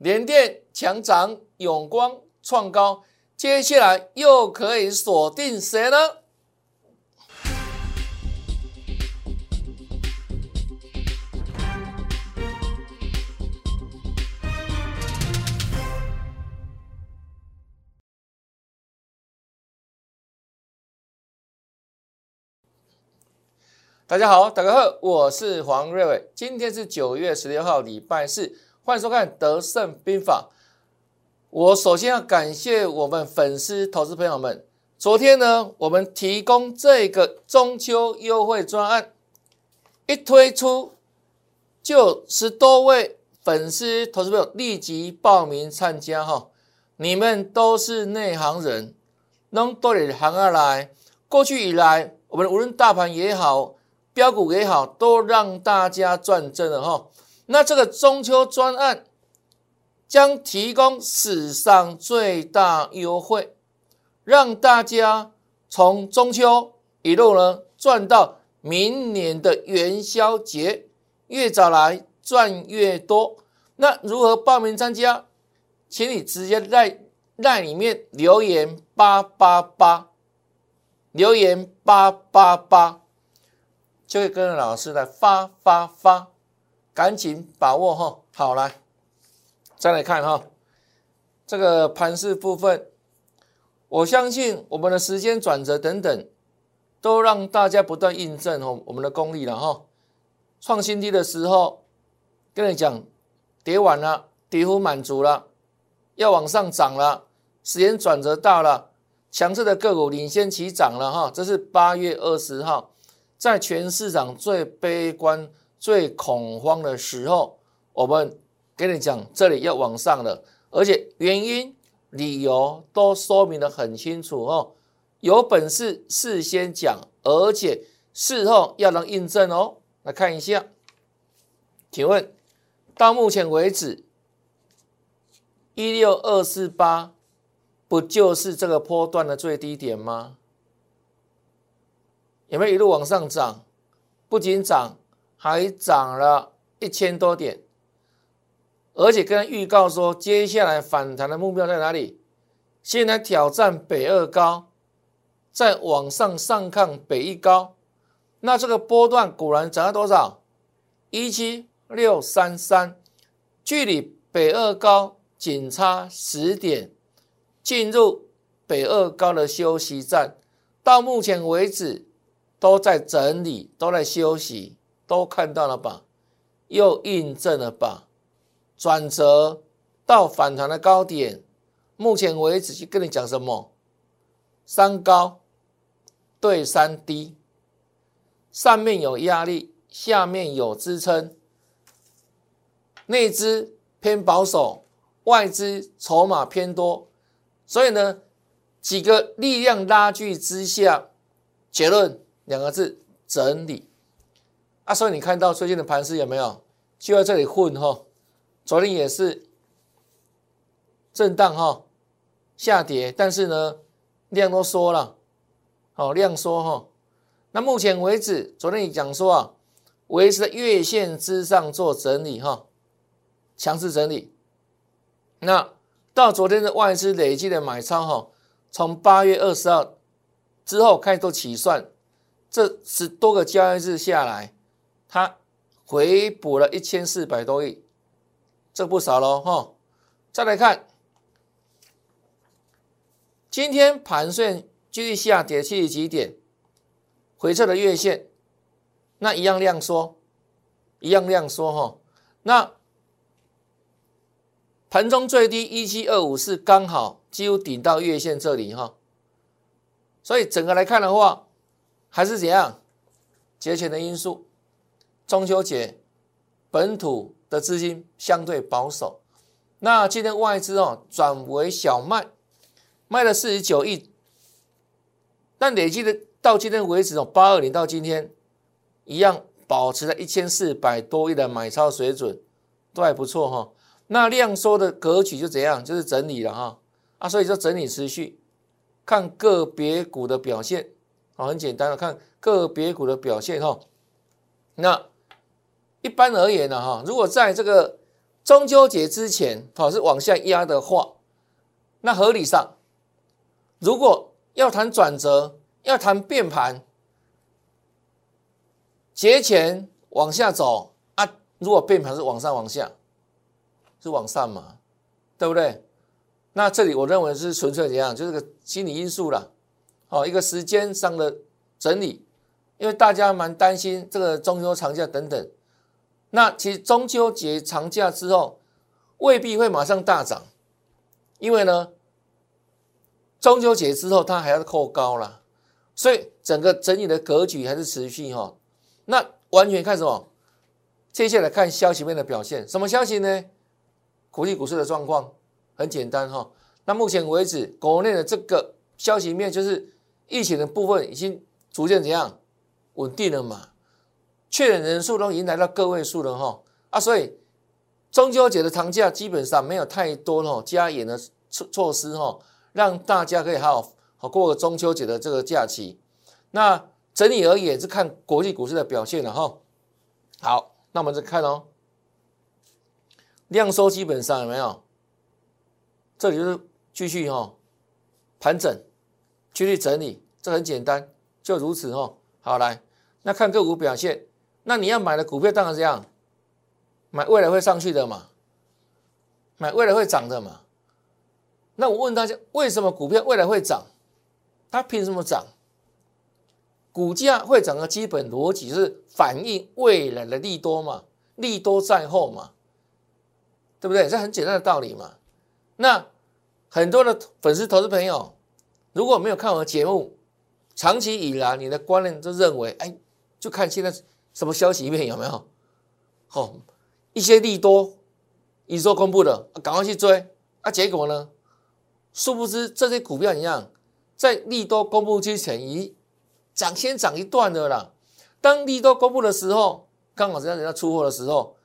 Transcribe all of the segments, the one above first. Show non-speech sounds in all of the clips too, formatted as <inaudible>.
联电强涨，永光创高，接下来又可以锁定谁呢？大家好，大家好，我是黄瑞伟。今天是九月十六号，礼拜四，欢迎收看《德胜兵法》。我首先要感谢我们粉丝、投资朋友们。昨天呢，我们提供这个中秋优惠专案，一推出就十多位粉丝、投资朋友立即报名参加哈。你们都是内行人，能多点行下来。过去以来，我们无论大盘也好，标股也好，都让大家赚真了哈。那这个中秋专案将提供史上最大优惠，让大家从中秋一路呢赚到明年的元宵节，越早来赚越多。那如何报名参加？请你直接在在里面留言八八八，留言八八八。就会跟着老师来发发发，赶紧把握哈！好来，再来看哈，这个盘势部分，我相信我们的时间转折等等，都让大家不断印证哦我们的功力了哈。创新低的时候，跟你讲，跌完了，跌幅满足了，要往上涨了，时间转折到了，强势的个股领先起涨了哈。这是八月二十号。在全市场最悲观、最恐慌的时候，我们跟你讲，这里要往上了，而且原因、理由都说明的很清楚哦。有本事事先讲，而且事后要能印证哦。来看一下，请问到目前为止，一六二四八不就是这个波段的最低点吗？有没有一路往上涨？不仅涨，还涨了一千多点，而且跟预告说，接下来反弹的目标在哪里？先来挑战北二高，再往上上看北一高。那这个波段果然涨了多少？一七六三三，距离北二高仅差十点，进入北二高的休息站。到目前为止。都在整理，都在休息，都看到了吧？又印证了吧？转折到反弹的高点，目前为止就跟你讲什么？三高对三低，上面有压力，下面有支撑，内资偏保守，外资筹码偏多，所以呢，几个力量拉锯之下，结论。两个字整理啊，所以你看到最近的盘势有没有就在这里混哈？昨天也是震荡哈，下跌，但是呢量都缩了，好量缩哈。那目前为止，昨天你讲说啊，维持在月线之上做整理哈，强势整理。那到昨天的外资累计的买超哈，从八月二十号之后开始做起算。这十多个交易日下来，它回补了一千四百多亿，这不少喽哈。再来看，今天盘顺继续下跌七十几点，回撤的月线，那一样量缩，一样量缩哈。那盘中最低一七二五是刚好几乎顶到月线这里哈，所以整个来看的话。还是怎样？节前的因素，中秋节本土的资金相对保守。那今天外资哦转为小卖，卖了四十九亿，但累计的到今天为止哦八二零到今天一样保持了一千四百多亿的买超水准，都还不错哈。那量缩的格局就怎样？就是整理了哈啊，所以说整理持续，看个别股的表现。好，很简单的看个别股的表现哈。那一般而言呢哈，如果在这个中秋节之前好是往下压的话，那合理上，如果要谈转折，要谈变盘，节前往下走啊，如果变盘是往上往下，是往上嘛，对不对？那这里我认为是纯粹怎样，就是个心理因素了，哦，一个时间上的整理，因为大家蛮担心这个中秋长假等等。那其实中秋节长假之后未必会马上大涨，因为呢，中秋节之后它还要扣高了，所以整个整体的格局还是持续哈。那完全看什么？接下来看消息面的表现。什么消息呢？国际股市的状况很简单哈。那目前为止，国内的这个消息面就是疫情的部分已经逐渐怎样稳定了嘛。确诊人数都已经来到个位数了哈啊，所以中秋节的长假基本上没有太多哈加严的措措施哈，让大家可以好好过个中秋节的这个假期。那整体而言是看国际股市的表现了哈。好，那我们再看哦，量收基本上有没有？这里就是继续哈盘整，继续整理，这很简单，就如此哈。好来，那看个股表现。那你要买的股票当然这样，买未来会上去的嘛，买未来会涨的嘛。那我问大家，为什么股票未来会涨？它凭什么涨？股价会涨的基本逻辑是反映未来的利多嘛，利多在后嘛，对不对？这很简单的道理嘛。那很多的粉丝、投资朋友，如果没有看我的节目，长期以来你的观念就认为，哎，就看现在。什么消息面有没有？好，一些利多已收公布的，赶快去追。啊，结果呢？殊不知这些股票一样，在利多公布之前，已涨先涨一段的啦。当利多公布的时候，刚好是人家出货的时候，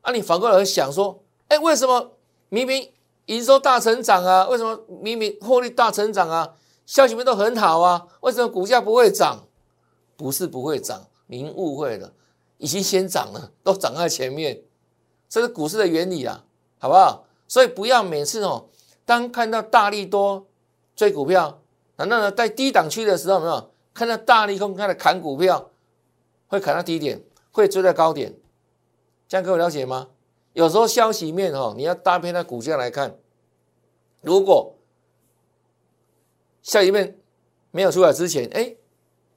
啊，你反过来想说，哎，为什么明明营收大成长啊？为什么明明获利大成长啊？消息面都很好啊？为什么股价不会涨？不是不会涨。您误会了，已经先涨了，都涨在前面，这是股市的原理啊，好不好？所以不要每次哦，当看到大力多追股票，难道呢在低档区的时候，没有看到大利空开始砍股票，会砍到低点，会追在高点，这样各位了解吗？有时候消息面哦，你要搭配那股价来看，如果消息面没有出来之前，哎，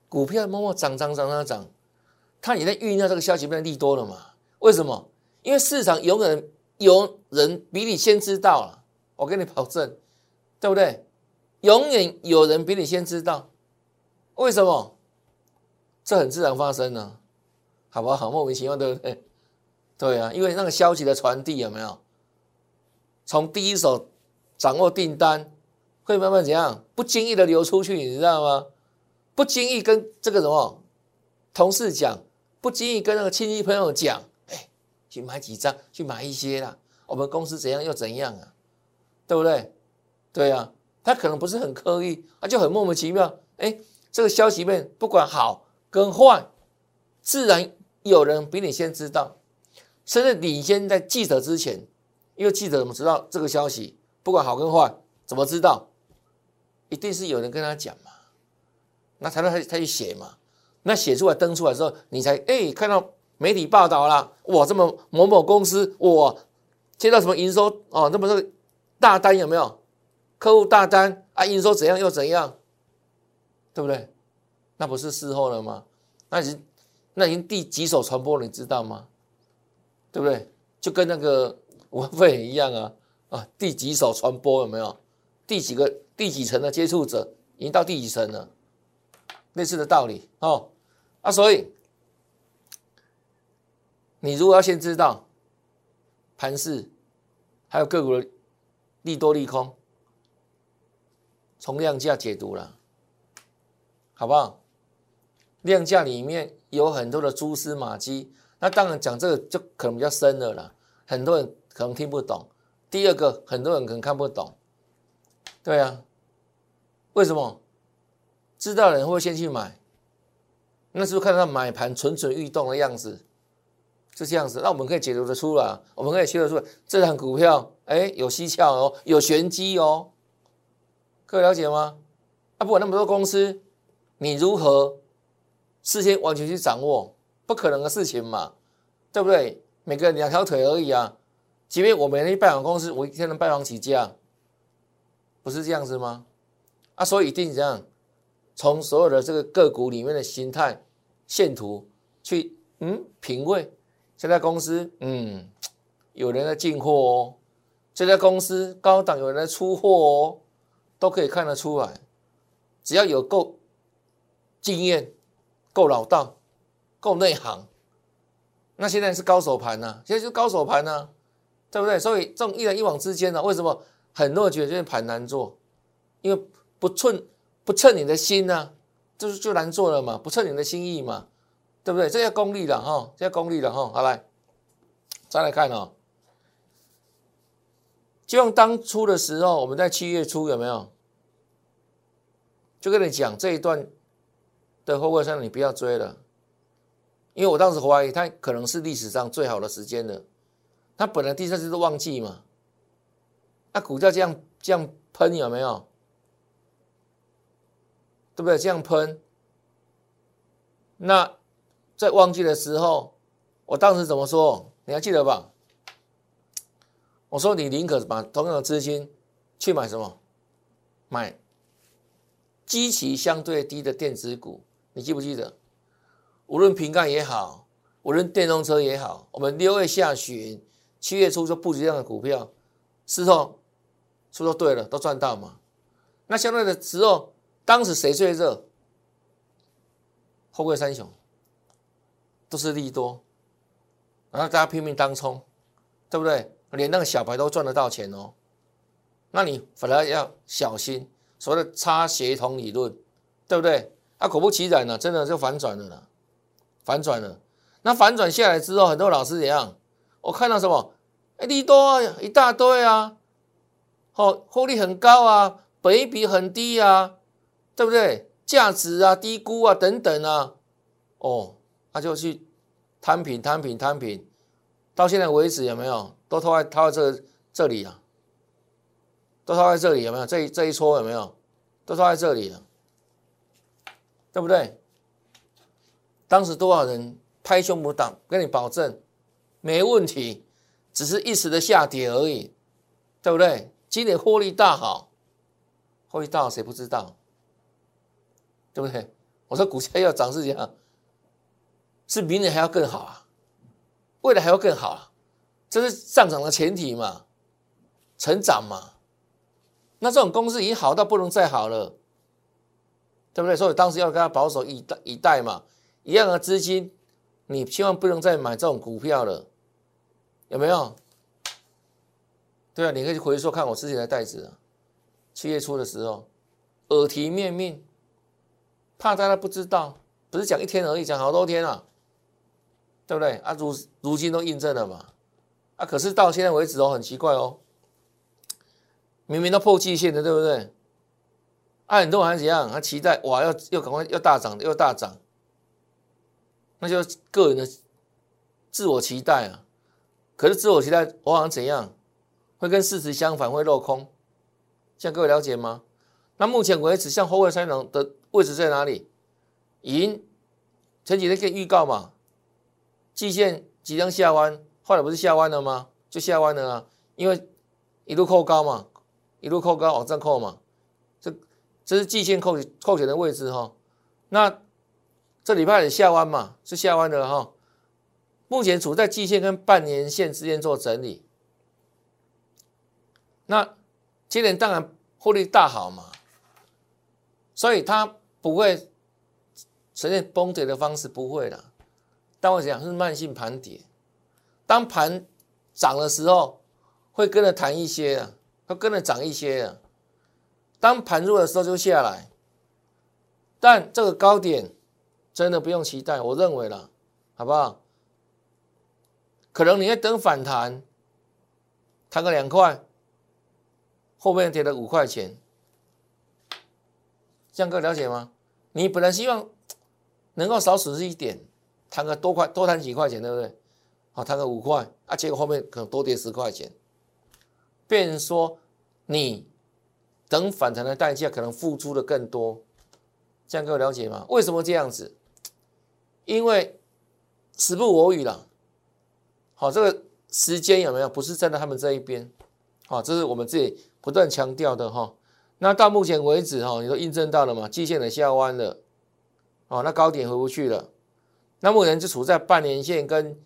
股票默默涨涨涨涨涨。它也在酝酿这个消息面利多了嘛？为什么？因为市场永远有人比你先知道了，我跟你保证，对不对？永远有人比你先知道，为什么？这很自然发生呢，好不好？莫名其妙，对不对？对啊，因为那个消息的传递有没有？从第一手掌握订单，会慢慢怎样？不经意的流出去，你知道吗？不经意跟这个什么同事讲。不经意跟那个亲戚朋友讲，哎，去买几张，去买一些啦。我们公司怎样又怎样啊？对不对？对啊，他可能不是很刻意，他就很莫名其妙。哎，这个消息面不管好跟坏，自然有人比你先知道，甚至领先在记者之前。因为记者怎么知道这个消息？不管好跟坏，怎么知道？一定是有人跟他讲嘛，那才能他他去写嘛。那写出来登出来之后，你才哎看到媒体报道了，哇，这么某某公司哇接到什么营收哦，那么这个大单有没有？客户大单啊，营收怎样又怎样，对不对？那不是事后了吗？那已经那已经第几手传播了，你知道吗？对不对？就跟那个文费一样啊啊，第几手传播有没有？第几个第几层的接触者已经到第几层了？类似的道理哦。啊，所以你如果要先知道盘势，还有个股的利多利空，从量价解读了，好不好？量价里面有很多的蛛丝马迹，那当然讲这个就可能比较深了啦，很多人可能听不懂。第二个，很多人可能看不懂，对啊，为什么？知道的人会先去买。那是不是看到买盘蠢蠢欲动的样子？是这样子。那我们可以解读得出来，我们可以切得出来，这档股票哎有蹊跷哦，有玄机哦，各位了解吗？啊，不管那么多公司，你如何事先完全去掌握，不可能的事情嘛，对不对？每个人两条腿而已啊。即便我每天去拜访公司，我一天能拜访几家，不是这样子吗？啊，所以一定这样，从所有的这个个股里面的形态线图去嗯品味，这家公司嗯有人在进货哦，这家公司高档有人在出货哦，都可以看得出来。只要有够经验、够老道、够内行，那现在是高手盘呐，现在是高手盘呐，对不对？所以这种一来一往之间呢，为什么很多人觉得这盘难做？因为不寸不称你的心呐，就是就难做了嘛，不称你的心意嘛，对不对？这要功力了哈，这要功力了哈。好来，再来看哦，就像当初的时候，我们在七月初有没有？就跟你讲这一段的后位上，你不要追了，因为我当时怀疑它可能是历史上最好的时间了。它本来第三次都旺季嘛，那股价这样这样喷有没有？对不对？这样喷，那在旺季的时候，我当时怎么说？你还记得吧？我说你宁可把同样的资金去买什么？买。基期相对低的电子股，你记不记得？无论瓶盖也好，无论电动车也好，我们六月下旬、七月初就布局这样的股票，事后说对了，都赚到嘛？那相对的时候，当时谁最热？后贵三雄都是利多，然后大家拼命当冲，对不对？连那个小白都赚得到钱哦。那你反而要小心。所谓的差协同理论，对不对？啊，果不其然呢，真的就反转了呢，反转了。那反转下来之后，很多老师怎样？我看到什么？哎，利多一大堆啊，哦，获利很高啊，本益比很低啊，对不对？价值啊，低估啊，等等啊，哦，他就去摊平、摊平、摊平，到现在为止有没有？都套在套在这这里啊？都套在这里有没有？这这一撮有没有？都套在这里了，对不对？当时多少人拍胸脯挡，跟你保证没问题，只是一时的下跌而已，对不对？今年获利大好，获利大好谁不知道？对不对？我说股价要涨是这样，是明年还要更好啊，未来还要更好啊，这是上涨的前提嘛，成长嘛。那这种公司已经好到不能再好了，对不对？所以当时要跟他保守以待以待嘛，一样的资金，你千万不能再买这种股票了，有没有？对啊，你可以回溯看我之前的袋子啊，七月初的时候，耳提面命，怕大家不知道，不是讲一天而已，讲好多天啊，对不对？啊，如如今都印证了嘛，啊，可是到现在为止哦，很奇怪哦。明明都破季线的，对不对？啊，很多人怎样？他期待哇，要要赶快要大涨，要大涨，那就个人的自我期待啊。可是自我期待往往怎样？会跟事实相反，会落空。像各位了解吗？那目前为止，像后卫三郎的位置在哪里？已经前几天可以预告嘛？季线即将下弯，后来不是下弯了吗？就下弯了啊，因为一路扣高嘛。一路扣高往上扣嘛，这这是季线扣扣钱的位置哈。那这礼拜也下弯嘛，是下弯的哈。目前处在季线跟半年线之间做整理。那今年当然获利大好嘛，所以它不会呈现崩跌的方式，不会的。但我讲是慢性盘跌，当盘涨的时候会跟着弹一些啊。会跟着涨一些啊，当盘弱的时候就下来，但这个高点真的不用期待，我认为了，好不好？可能你要等反弹，弹个两块，后面跌了五块钱，江哥了解吗？你本来希望能够少损失一点，弹个多块多弹几块钱，对不对？好弹个五块啊，结果后面可能多跌十块钱，变成说你等反弹的代价可能付出的更多，这样各位了解吗？为什么这样子？因为时不我与了，好，这个时间有没有不是站在他们这一边？好，这是我们自己不断强调的哈。那到目前为止哈，你都印证到了嘛？季线的下弯了，哦，那高点回不去了，那目前就处在半年线跟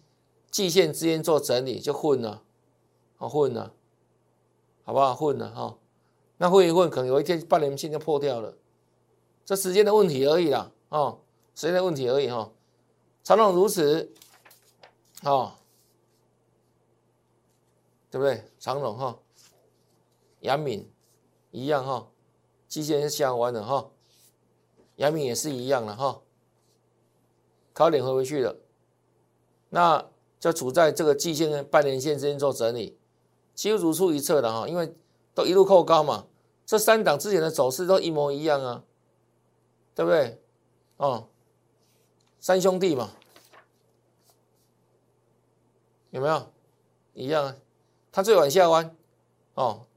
季线之间做整理，就混了，哦，混了，好不好？混了哈，那混一混，可能有一天半年线就破掉了，这时间的问题而已啦，哦，时间的问题而已哈。长龙如此，哦，对不对？长龙哈，杨敏。一样哈，季线是下弯的哈，阳明也是一样的哈，高点回回去了，那就处在这个季线跟半年线之间做整理，几乎如出一辙的哈，因为都一路扣高嘛，这三档之前的走势都一模一样啊，对不对？哦，三兄弟嘛，有没有一样啊？它最晚下弯哦。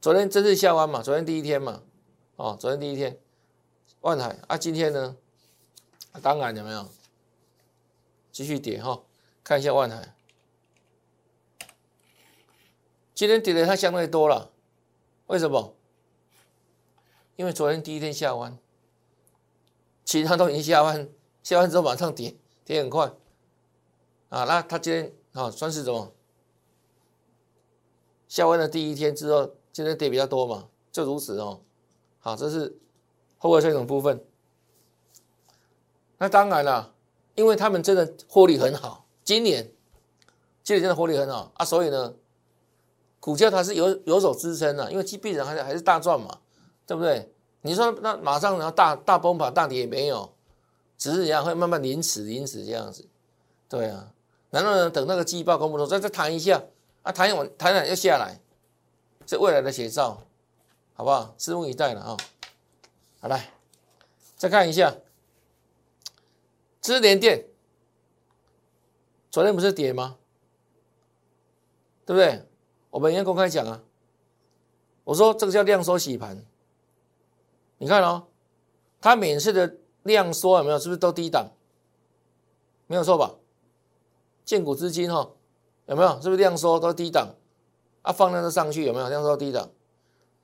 昨天真是下弯嘛？昨天第一天嘛，哦，昨天第一天，万海啊，今天呢？当然有没有继续跌哈？看一下万海，今天跌的它相对多了，为什么？因为昨天第一天下弯，其他都已经下弯，下弯之后马上跌，跌很快啊。那它今天啊，算是什么？下弯的第一天之后。今天跌比较多嘛，就如此哦。好，这是后尾系统部分。那当然了，因为他们真的获利很好，今年今年真的获利很好啊，所以呢，股价它是有有所支撑的，因为基必然还是还是大赚嘛，对不对？你说那马上然后大大崩盘大跌也没有，只是人家会慢慢临死临死这样子。对啊，然后呢，等那个季报公布的时候再再弹一下啊，弹完弹完又下来。是未来的写照，好不好？拭目以待了啊！好来，再看一下，智联电，昨天不是跌吗？对不对？我们应该公开讲啊。我说这个叫量缩洗盘，你看哦，它每次的量缩有没有？是不是都低档？没有错吧？建股资金哈，有没有？是不是量缩都低档？放量都上去有没有量缩低的？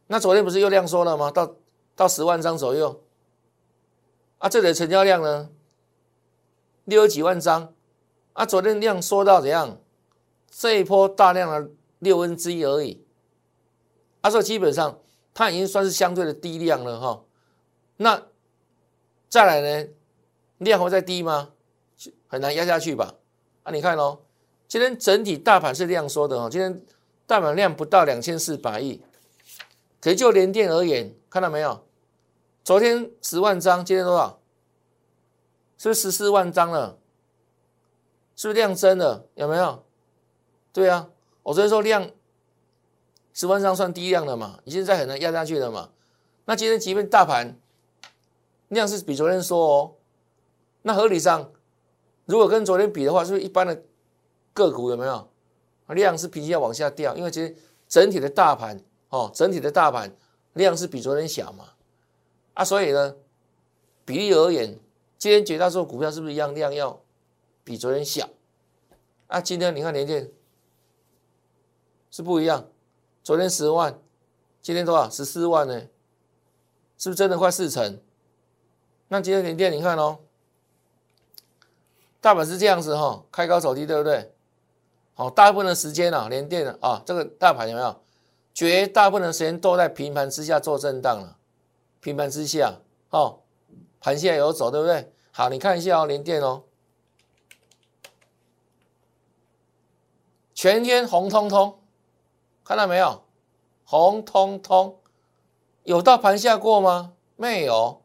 那昨天不是又量缩了吗？到到十万张左右。啊，这里的成交量呢，六十几万张。啊，昨天量缩到怎样？这一波大量的六分之一而已。啊，所以基本上它已经算是相对的低量了哈。那再来呢，量会再低吗？很难压下去吧？啊，你看哦，今天整体大盘是量缩的哦，今天。大盘量不到两千四百亿，可就联电而言，看到没有？昨天十万张，今天多少？是不是十四万张了？是不是量增了？有没有？对啊，我昨天说量十万张算低量了嘛？你现在很难压下去了嘛？那今天即便大盘量是比昨天说哦，那合理上，如果跟昨天比的话，是不是一般的个股有没有？量是平均要往下掉，因为其实整体的大盘哦，整体的大盘量是比昨天小嘛，啊，所以呢，比例而言，今天绝大多数股票是不是一样量要比昨天小？啊，今天你看连电是不一样，昨天十万，今天多少？十四万呢？是不是真的快四成？那今天连电你看哦，大盘是这样子哈，开高走低，对不对？好，大部分的时间啊，连电啊，这个大盘有没有？绝大部分的时间都在平盘之下做震荡了，平盘之下，哦，盘下有走，对不对？好，你看一下哦，连电哦，全天红彤彤，看到没有？红彤彤，有到盘下过吗？没有，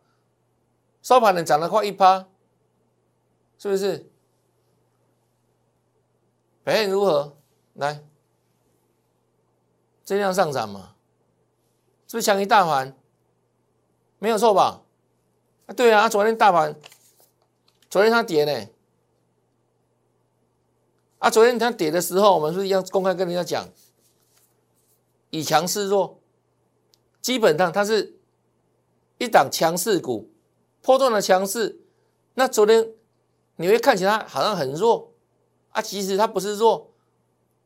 收盘的涨得快一趴，是不是？表现如何？来，这样上涨嘛？是不是强于大盘？没有错吧？啊，对啊，昨天大盘，昨天它跌呢，啊，昨天它跌的时候，我们是不是要公开跟人家讲，以强示弱，基本上它是一档强势股，波段的强势。那昨天你会看起来好像很弱啊，其实它不是弱，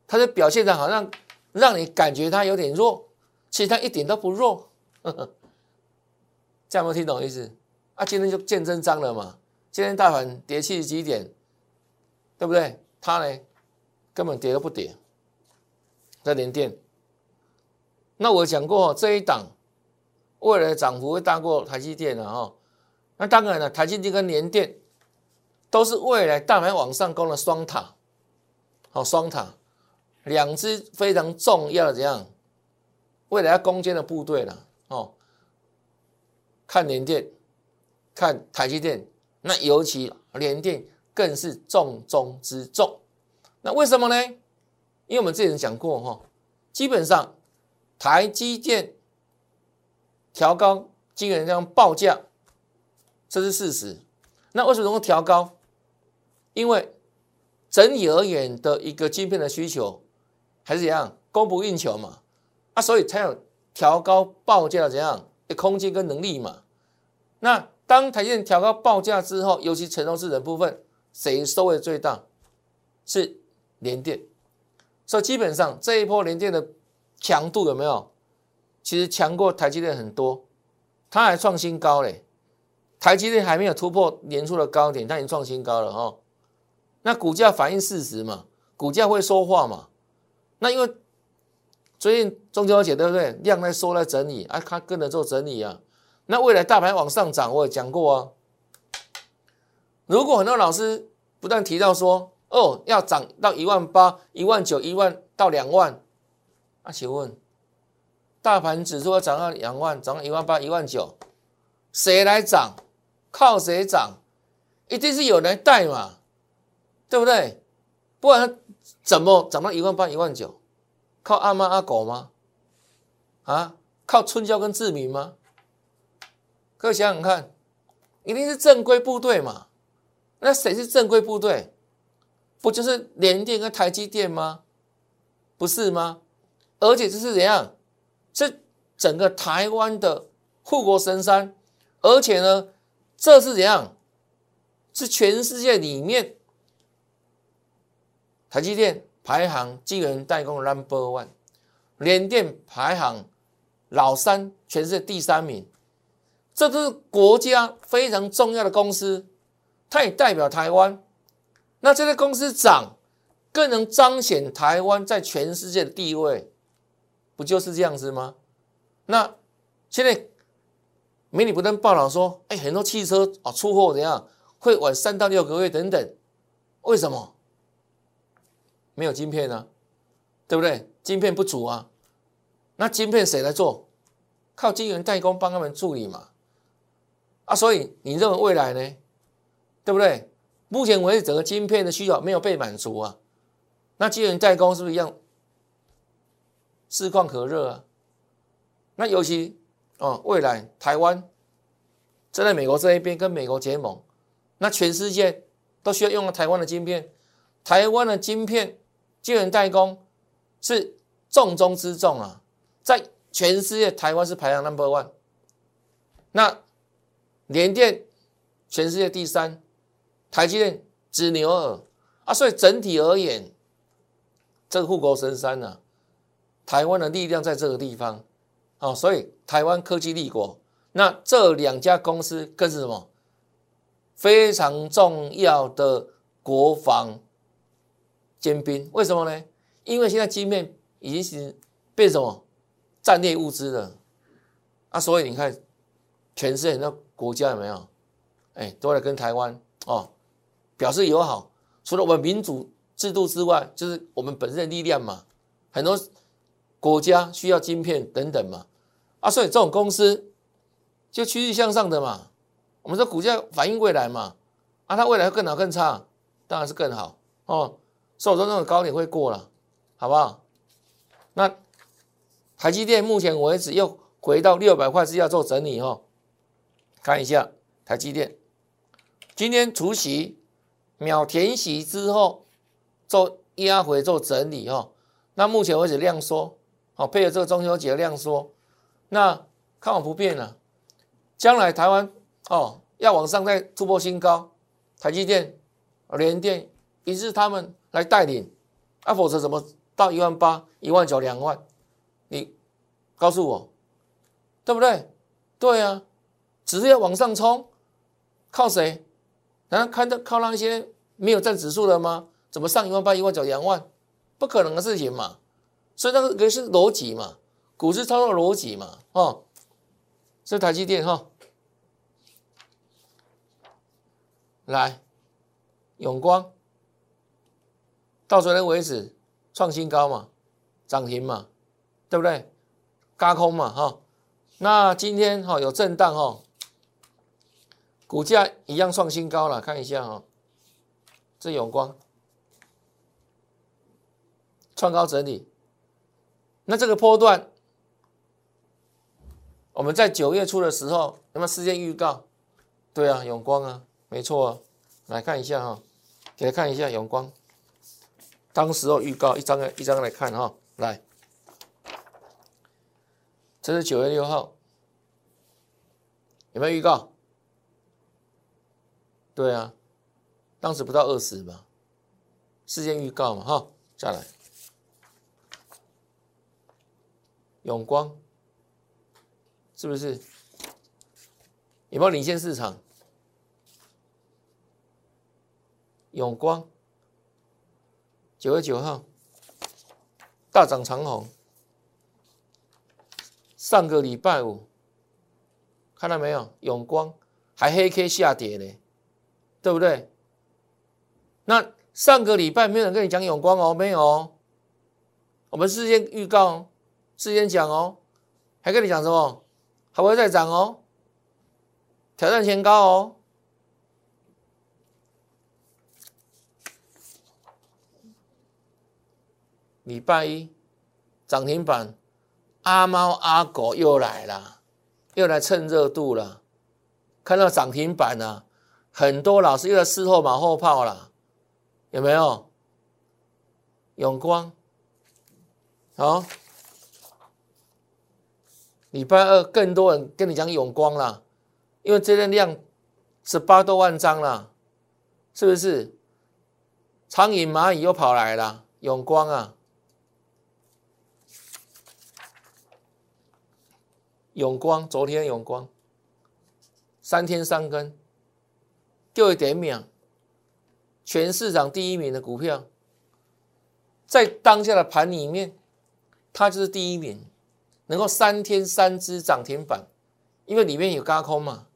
它的表现上好像让你感觉它有点弱，其实它一点都不弱。呵 <laughs> 呵这样有没听懂意思？啊，今天就见真章了嘛，今天大盘跌七十几点，对不对？它呢，根本跌都不跌，在连电。那我讲过这一档，未来的涨幅会大过台积电的哈。那当然了，台积电跟联电都是未来大盘往上攻的双塔，好双塔，两支非常重要的怎样？未来要攻坚的部队了哦。看联电，看台积电，那尤其联电。更是重中之重。那为什么呢？因为我们之前讲过哈，基本上台积电调高基本上报价，这是事实。那为什么能够调高？因为整体而言的一个晶片的需求还是怎样，供不应求嘛。啊，所以才有调高报价的怎样的空间跟能力嘛。那当台积电调高报价之后，尤其成熟制的部分。谁收益最大？是联电，所以基本上这一波联电的强度有没有？其实强过台积电很多，它还创新高嘞。台积电还没有突破年初的高点，它已经创新高了哈。那股价反映事实嘛？股价会说话嘛？那因为最近中秋节对不对？量在缩在整理啊，它跟着做整理啊。那未来大盘往上涨，我也讲过啊。如果很多老师不断提到说，哦，要涨到一万八、一万九、一万到两万，那请问，大盘指数要涨到两万、涨到一万八、一万九，谁来涨？靠谁涨？一定是有人带嘛，对不对？不然怎么涨到一万八、一万九？靠阿妈阿狗吗？啊？靠春娇跟志明吗？各位想想看，一定是正规部队嘛。那谁是正规部队？不就是联电跟台积电吗？不是吗？而且这是怎样？这整个台湾的护国神山，而且呢，这是怎样？是全世界里面台积电排行晶圆代工 number one，联电排行老三，全世界第三名。这都是国家非常重要的公司。它也代表台湾，那这个公司涨，更能彰显台湾在全世界的地位，不就是这样子吗？那现在媒体不断报道说，哎，很多汽车啊出货怎样，会晚三到六个月等等，为什么？没有晶片呢，对不对？晶片不足啊，那晶片谁来做？靠晶圆代工帮他们处理嘛，啊，所以你认为未来呢？对不对？目前为止，整个晶片的需求没有被满足啊。那晶圆代工是不是一样？市况可热啊。那尤其哦，未来台湾站在美国这一边，跟美国结盟，那全世界都需要用到台湾的晶片。台湾的晶片晶圆代工是重中之重啊，在全世界，台湾是排行 number one。那联电全世界第三。台积电只牛耳啊，所以整体而言，这个护国神山呢，台湾的力量在这个地方啊，所以台湾科技立国，那这两家公司更是什么非常重要的国防尖兵？为什么呢？因为现在晶片已经是变什么战略物资了啊，所以你看，全世界很多国家有没有？哎，都来跟台湾哦。表示友好，除了我们民主制度之外，就是我们本身的力量嘛。很多国家需要晶片等等嘛，啊，所以这种公司就趋势向上的嘛。我们说股价反映未来嘛，啊，它未来会更好更差，当然是更好哦。所以说那种高点会过了，好不好？那台积电目前为止又回到六百块是要做整理哦。看一下台积电，今天除夕。秒填息之后，做压回做整理哦。那目前为止量缩，哦配合这个中秋节量缩，那看法不变了。将来台湾哦要往上再突破新高，台积电、联电一是他们来带领，啊否则怎么到一万八、一万九、两万？你告诉我，对不对？对啊，只是要往上冲，靠谁？难道看到靠那些没有占指数的吗？怎么上一万八、一万九、两万？不可能的事情嘛。所以那个是逻辑嘛，股市操作逻辑嘛，哦，是台积电哈，来，永光到昨天为止创新高嘛，涨停嘛，对不对？嘎空嘛，哈。那今天哈有震荡哈，股价一样创新高了，看一下哈，这永光创高整理，那这个波段，我们在九月初的时候有没有事先预告？对啊，永光啊，没错啊，来看一下哈，给他看一下永光，当时候预告一张一张来看哈，来。这是九月六号，有没有预告？对啊，当时不到二十嘛，事件预告嘛，哈，下来，永光。是不是？有没有领先市场？永光。九月九号大涨长虹。上个礼拜五，看到没有？永光还黑 K 下跌呢，对不对？那上个礼拜没有人跟你讲永光哦，没有。我们事先预告，事先讲哦，还跟你讲什么？还会再涨哦，挑战前高哦。礼拜一涨停板。阿猫阿狗又来了，又来蹭热度了。看到涨停板了，很多老师又在事后马后炮了，有没有？永光，好，礼拜二更多人跟你讲永光了，因为这天量十八多万张了，是不是？苍蝇蚂蚁又跑来了，永光啊！永光，昨天永光，三天三根，就一点秒，全市场第一名的股票，在当下的盘里面，它就是第一名，能够三天三只涨停板，因为里面有高空嘛，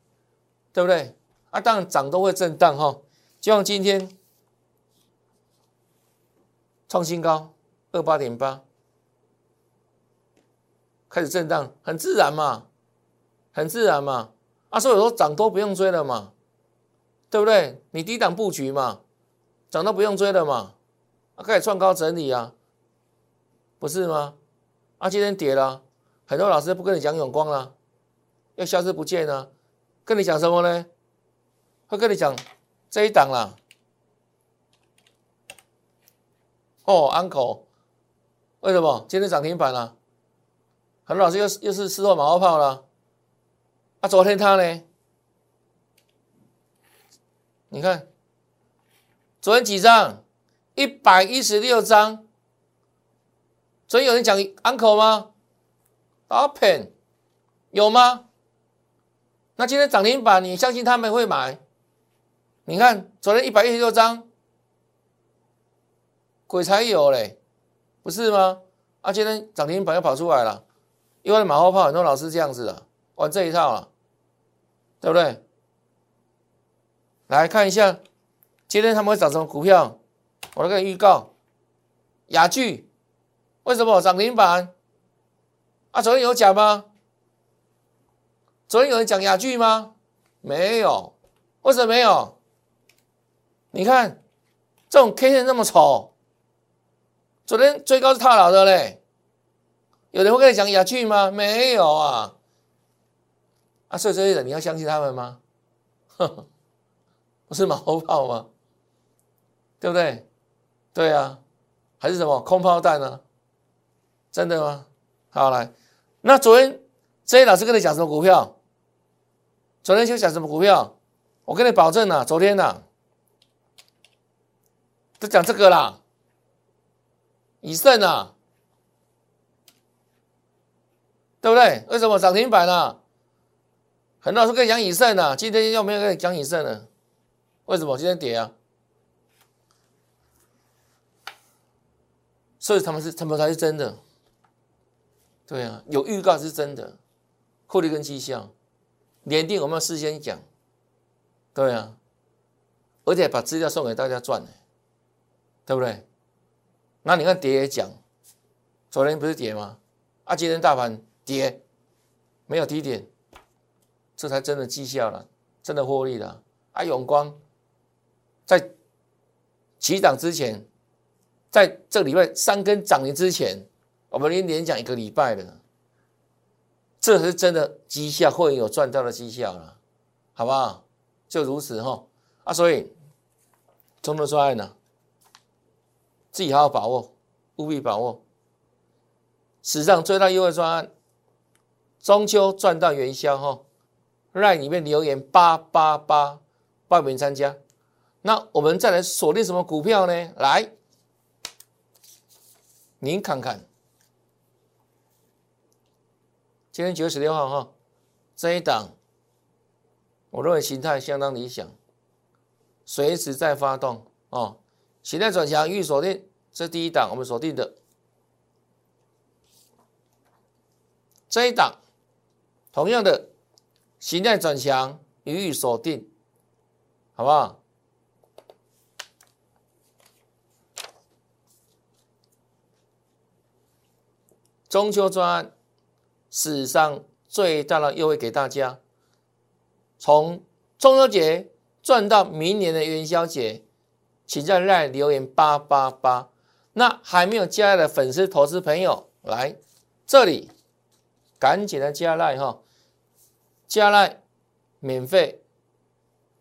对不对？啊，当然涨都会震荡哈，就像今天创新高二八点八。开始震荡，很自然嘛，很自然嘛。啊，所以说涨多不用追了嘛，对不对？你低档布局嘛，涨都不用追了嘛。啊，开始创高整理啊，不是吗？啊，今天跌了，很多老师不跟你讲永光了，要消失不见了，跟你讲什么呢？会跟你讲这一档啦。哦，安口，为什么今天涨停板了？多老师又又是吃错马后炮了，啊，昨天他呢？你看，昨天几张？一百一十六张。昨天有人讲 uncle 吗？open 有吗？那今天涨停板，你相信他们会买？你看昨天一百一十六张，鬼才有嘞，不是吗？啊，今天涨停板又跑出来了。因为马后炮很多老师这样子的玩这一套了，对不对？来看一下今天他们会涨什么股票？我来给你预告，雅聚为什么涨停板？啊，昨天有讲吗？昨天有人讲雅聚吗？没有，为什么没有？你看这种 K 线那么丑，昨天最高是套牢的嘞。有人会跟你讲雅趣吗？没有啊！啊，所以这些人你要相信他们吗？<laughs> 不是马后炮吗？对不对？对啊，还是什么空炮弹呢？真的吗？好来，那昨天这些老师跟你讲什么股票？昨天就讲什么股票？我跟你保证啊，昨天呐，就讲这个啦，以盛啊，对不对？为什么涨停板呢？很多老师跟你讲以盛啊，今天又没有跟你讲以盛呢？为什么今天跌啊？所以他们是他们才是真的，对啊，有预告是真的，获利跟绩效，年定我们要事先讲，对啊，而且把资料送给大家赚对不对？那你看跌也讲，昨天不是跌吗？啊，今天大盘跌，没有低点，这才真的绩效了，真的获利了。啊，永光在起涨之前。在这个礼拜三根涨停之前，我们已经连讲一个礼拜了，这是真的绩效会有赚到的绩效了，好不好？就如此哈啊，所以中秋专案呢，自己好好把握，务必把握。史上最大优惠专案，中秋赚到元宵哈，在里面留言八八八报名参加。那我们再来锁定什么股票呢？来。您看看，今天九月十六号哈，这一档，我认为形态相当理想，随时在发动哦。形态转强预锁定，这第一档我们锁定的，这一档同样的形态转强予以锁定，好不好？中秋专案史上最大的优惠给大家，从中秋节赚到明年的元宵节，请在赖留言八八八。那还没有加的粉丝投资朋友，来这里赶紧的加赖哈，加赖免费，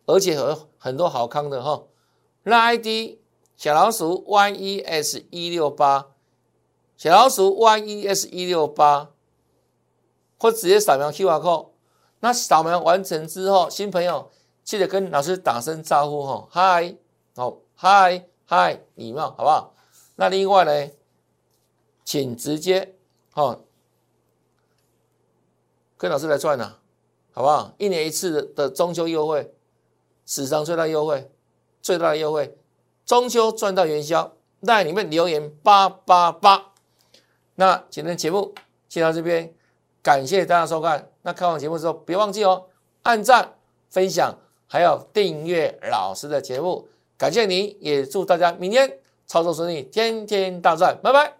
而且有很多好康的哈，那 ID 小老鼠 yes 一六八。小老鼠 yes 一六八，或直接扫描 QR code。那扫描完成之后，新朋友记得跟老师打声招呼哈，嗨，好，嗨嗨，礼貌好不好？那另外呢，请直接哈跟老师来赚呐，好不好？一年一次的中秋优惠，史上最大优惠，最大的优惠，中秋赚到元宵，在里面留言八八八。那今天节目先到这边，感谢大家收看。那看完节目之后，别忘记哦，按赞、分享，还有订阅老师的节目。感谢您，也祝大家明天操作顺利，天天大赚，拜拜。